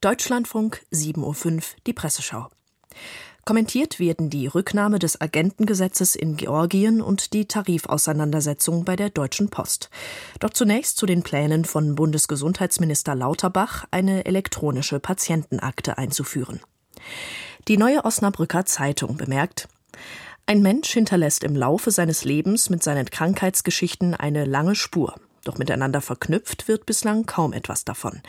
Deutschlandfunk 7.05 Uhr die Presseschau. Kommentiert werden die Rücknahme des Agentengesetzes in Georgien und die Tarifauseinandersetzung bei der Deutschen Post. Doch zunächst zu den Plänen von Bundesgesundheitsminister Lauterbach, eine elektronische Patientenakte einzuführen. Die neue Osnabrücker Zeitung bemerkt, ein Mensch hinterlässt im Laufe seines Lebens mit seinen Krankheitsgeschichten eine lange Spur. Doch miteinander verknüpft wird bislang kaum etwas davon.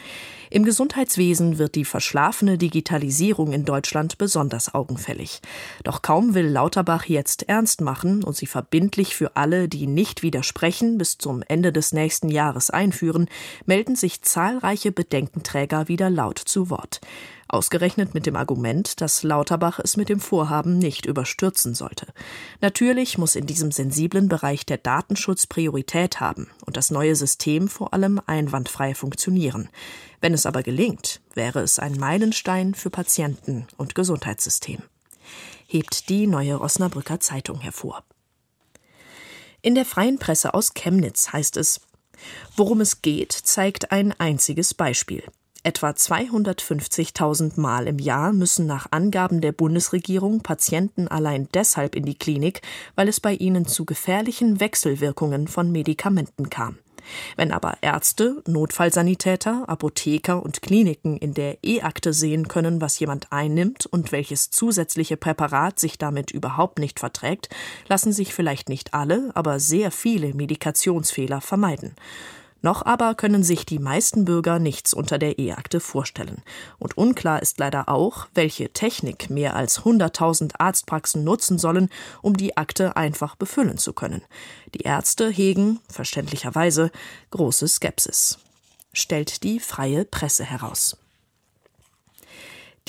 Im Gesundheitswesen wird die verschlafene Digitalisierung in Deutschland besonders augenfällig. Doch kaum will Lauterbach jetzt ernst machen und sie verbindlich für alle, die nicht widersprechen, bis zum Ende des nächsten Jahres einführen, melden sich zahlreiche Bedenkenträger wieder laut zu Wort. Ausgerechnet mit dem Argument, dass Lauterbach es mit dem Vorhaben nicht überstürzen sollte. Natürlich muss in diesem sensiblen Bereich der Datenschutz Priorität haben und das neue System vor allem einwandfrei funktionieren. Wenn es aber gelingt, wäre es ein Meilenstein für Patienten und Gesundheitssystem. Hebt die neue Osnabrücker Zeitung hervor. In der freien Presse aus Chemnitz heißt es, Worum es geht, zeigt ein einziges Beispiel. Etwa 250.000 Mal im Jahr müssen nach Angaben der Bundesregierung Patienten allein deshalb in die Klinik, weil es bei ihnen zu gefährlichen Wechselwirkungen von Medikamenten kam. Wenn aber Ärzte, Notfallsanitäter, Apotheker und Kliniken in der E-Akte sehen können, was jemand einnimmt und welches zusätzliche Präparat sich damit überhaupt nicht verträgt, lassen sich vielleicht nicht alle, aber sehr viele Medikationsfehler vermeiden. Noch aber können sich die meisten Bürger nichts unter der E-Akte vorstellen. Und unklar ist leider auch, welche Technik mehr als 100.000 Arztpraxen nutzen sollen, um die Akte einfach befüllen zu können. Die Ärzte hegen, verständlicherweise, große Skepsis. Stellt die freie Presse heraus.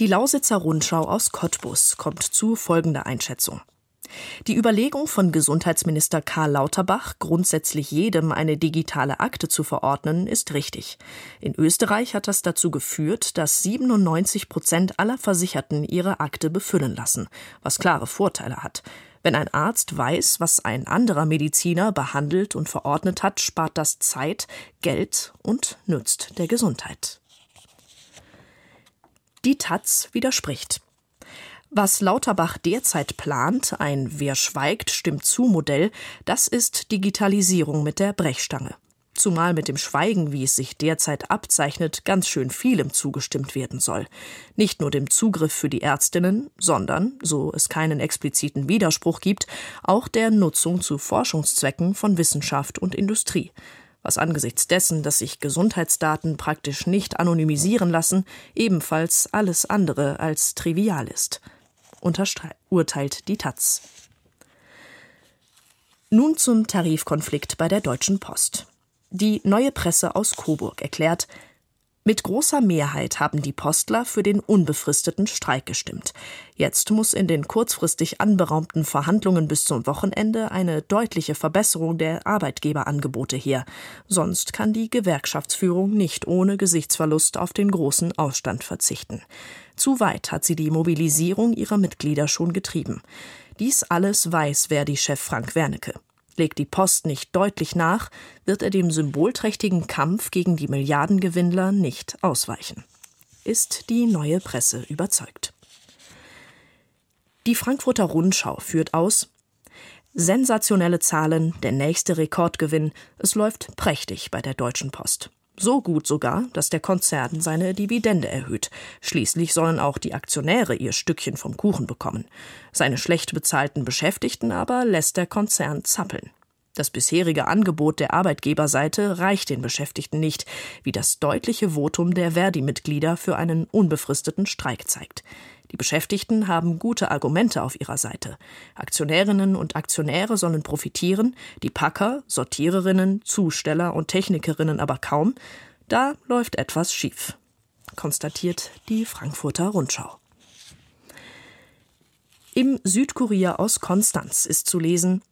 Die Lausitzer Rundschau aus Cottbus kommt zu folgender Einschätzung. Die Überlegung von Gesundheitsminister Karl Lauterbach, grundsätzlich jedem eine digitale Akte zu verordnen, ist richtig. In Österreich hat das dazu geführt, dass 97 Prozent aller Versicherten ihre Akte befüllen lassen, was klare Vorteile hat. Wenn ein Arzt weiß, was ein anderer Mediziner behandelt und verordnet hat, spart das Zeit, Geld und nützt der Gesundheit. Die Taz widerspricht. Was Lauterbach derzeit plant, ein Wer schweigt, stimmt zu Modell, das ist Digitalisierung mit der Brechstange. Zumal mit dem Schweigen, wie es sich derzeit abzeichnet, ganz schön vielem zugestimmt werden soll. Nicht nur dem Zugriff für die Ärztinnen, sondern, so es keinen expliziten Widerspruch gibt, auch der Nutzung zu Forschungszwecken von Wissenschaft und Industrie was angesichts dessen, dass sich Gesundheitsdaten praktisch nicht anonymisieren lassen, ebenfalls alles andere als trivial ist urteilt die Taz. Nun zum Tarifkonflikt bei der Deutschen Post. Die neue Presse aus Coburg erklärt, mit großer Mehrheit haben die Postler für den unbefristeten Streik gestimmt. Jetzt muss in den kurzfristig anberaumten Verhandlungen bis zum Wochenende eine deutliche Verbesserung der Arbeitgeberangebote her. Sonst kann die Gewerkschaftsführung nicht ohne Gesichtsverlust auf den großen Ausstand verzichten. Zu weit hat sie die Mobilisierung ihrer Mitglieder schon getrieben. Dies alles weiß Verdi-Chef Frank Wernicke. Legt die Post nicht deutlich nach, wird er dem symbolträchtigen Kampf gegen die Milliardengewinnler nicht ausweichen. Ist die neue Presse überzeugt. Die Frankfurter Rundschau führt aus Sensationelle Zahlen, der nächste Rekordgewinn, es läuft prächtig bei der Deutschen Post. So gut sogar, dass der Konzern seine Dividende erhöht. Schließlich sollen auch die Aktionäre ihr Stückchen vom Kuchen bekommen. Seine schlecht bezahlten Beschäftigten aber lässt der Konzern zappeln. Das bisherige Angebot der Arbeitgeberseite reicht den Beschäftigten nicht, wie das deutliche Votum der Verdi-Mitglieder für einen unbefristeten Streik zeigt. Die Beschäftigten haben gute Argumente auf ihrer Seite. Aktionärinnen und Aktionäre sollen profitieren, die Packer, Sortiererinnen, Zusteller und Technikerinnen aber kaum. Da läuft etwas schief, konstatiert die Frankfurter Rundschau. Im Südkurier aus Konstanz ist zu lesen,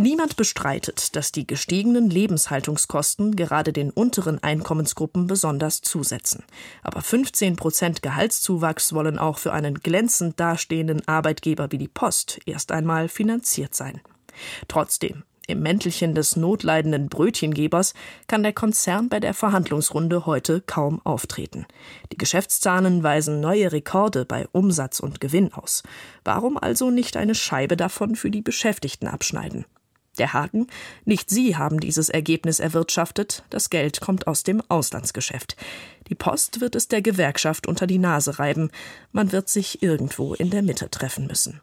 Niemand bestreitet, dass die gestiegenen Lebenshaltungskosten gerade den unteren Einkommensgruppen besonders zusetzen. Aber 15 Prozent Gehaltszuwachs wollen auch für einen glänzend dastehenden Arbeitgeber wie die Post erst einmal finanziert sein. Trotzdem, Im Mäntelchen des notleidenden Brötchengebers kann der Konzern bei der Verhandlungsrunde heute kaum auftreten. Die Geschäftszahlen weisen neue Rekorde bei Umsatz und Gewinn aus. Warum also nicht eine Scheibe davon für die Beschäftigten abschneiden? Der Haken, nicht Sie haben dieses Ergebnis erwirtschaftet, das Geld kommt aus dem Auslandsgeschäft. Die Post wird es der Gewerkschaft unter die Nase reiben, man wird sich irgendwo in der Mitte treffen müssen.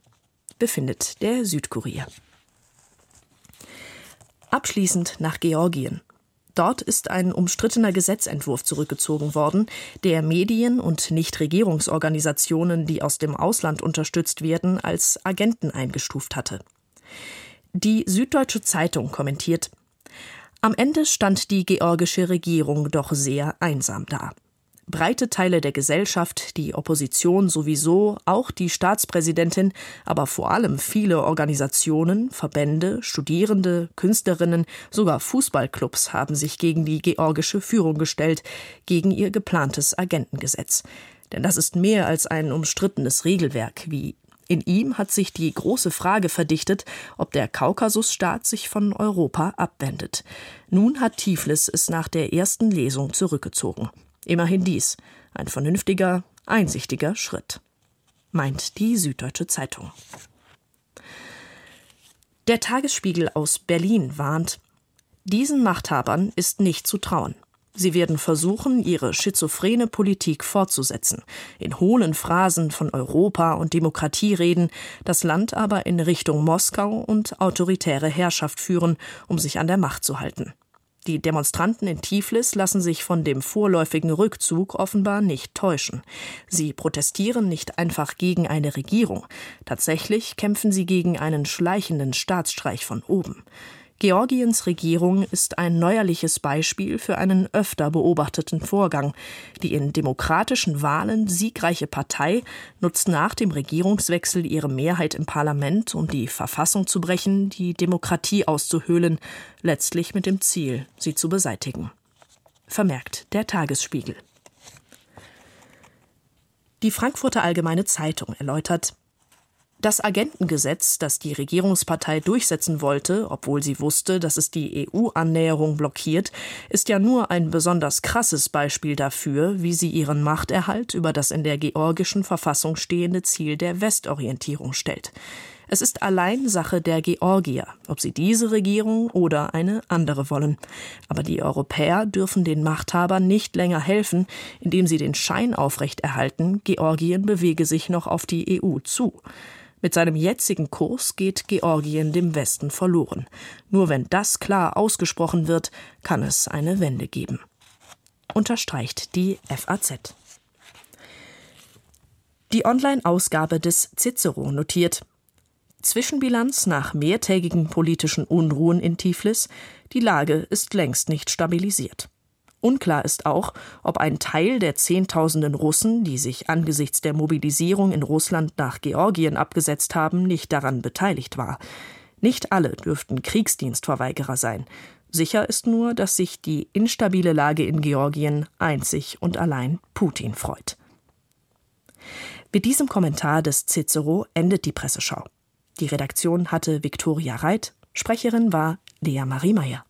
Befindet der Südkurier. Abschließend nach Georgien. Dort ist ein umstrittener Gesetzentwurf zurückgezogen worden, der Medien und Nichtregierungsorganisationen, die aus dem Ausland unterstützt werden, als Agenten eingestuft hatte. Die Süddeutsche Zeitung kommentiert Am Ende stand die georgische Regierung doch sehr einsam da. Breite Teile der Gesellschaft, die Opposition sowieso, auch die Staatspräsidentin, aber vor allem viele Organisationen, Verbände, Studierende, Künstlerinnen, sogar Fußballclubs haben sich gegen die georgische Führung gestellt, gegen ihr geplantes Agentengesetz. Denn das ist mehr als ein umstrittenes Regelwerk, wie in ihm hat sich die große Frage verdichtet, ob der Kaukasusstaat sich von Europa abwendet. Nun hat Tiflis es nach der ersten Lesung zurückgezogen. Immerhin dies, ein vernünftiger, einsichtiger Schritt, meint die Süddeutsche Zeitung. Der Tagesspiegel aus Berlin warnt, diesen Machthabern ist nicht zu trauen. Sie werden versuchen, ihre schizophrene Politik fortzusetzen, in hohlen Phrasen von Europa und Demokratie reden, das Land aber in Richtung Moskau und autoritäre Herrschaft führen, um sich an der Macht zu halten. Die Demonstranten in Tiflis lassen sich von dem vorläufigen Rückzug offenbar nicht täuschen. Sie protestieren nicht einfach gegen eine Regierung. Tatsächlich kämpfen sie gegen einen schleichenden Staatsstreich von oben. Georgiens Regierung ist ein neuerliches Beispiel für einen öfter beobachteten Vorgang. Die in demokratischen Wahlen siegreiche Partei nutzt nach dem Regierungswechsel ihre Mehrheit im Parlament, um die Verfassung zu brechen, die Demokratie auszuhöhlen, letztlich mit dem Ziel, sie zu beseitigen. Vermerkt der Tagesspiegel. Die Frankfurter Allgemeine Zeitung erläutert, das Agentengesetz, das die Regierungspartei durchsetzen wollte, obwohl sie wusste, dass es die EU-Annäherung blockiert, ist ja nur ein besonders krasses Beispiel dafür, wie sie ihren Machterhalt über das in der georgischen Verfassung stehende Ziel der Westorientierung stellt. Es ist allein Sache der Georgier, ob sie diese Regierung oder eine andere wollen. Aber die Europäer dürfen den Machthabern nicht länger helfen, indem sie den Schein aufrechterhalten, Georgien bewege sich noch auf die EU zu. Mit seinem jetzigen Kurs geht Georgien dem Westen verloren. Nur wenn das klar ausgesprochen wird, kann es eine Wende geben. Unterstreicht die FAZ. Die Online-Ausgabe des Cicero notiert Zwischenbilanz nach mehrtägigen politischen Unruhen in Tiflis, die Lage ist längst nicht stabilisiert. Unklar ist auch, ob ein Teil der Zehntausenden Russen, die sich angesichts der Mobilisierung in Russland nach Georgien abgesetzt haben, nicht daran beteiligt war. Nicht alle dürften Kriegsdienstverweigerer sein. Sicher ist nur, dass sich die instabile Lage in Georgien einzig und allein Putin freut. Mit diesem Kommentar des Cicero endet die Presseschau. Die Redaktion hatte Viktoria Reit, Sprecherin war Lea Marie Meyer.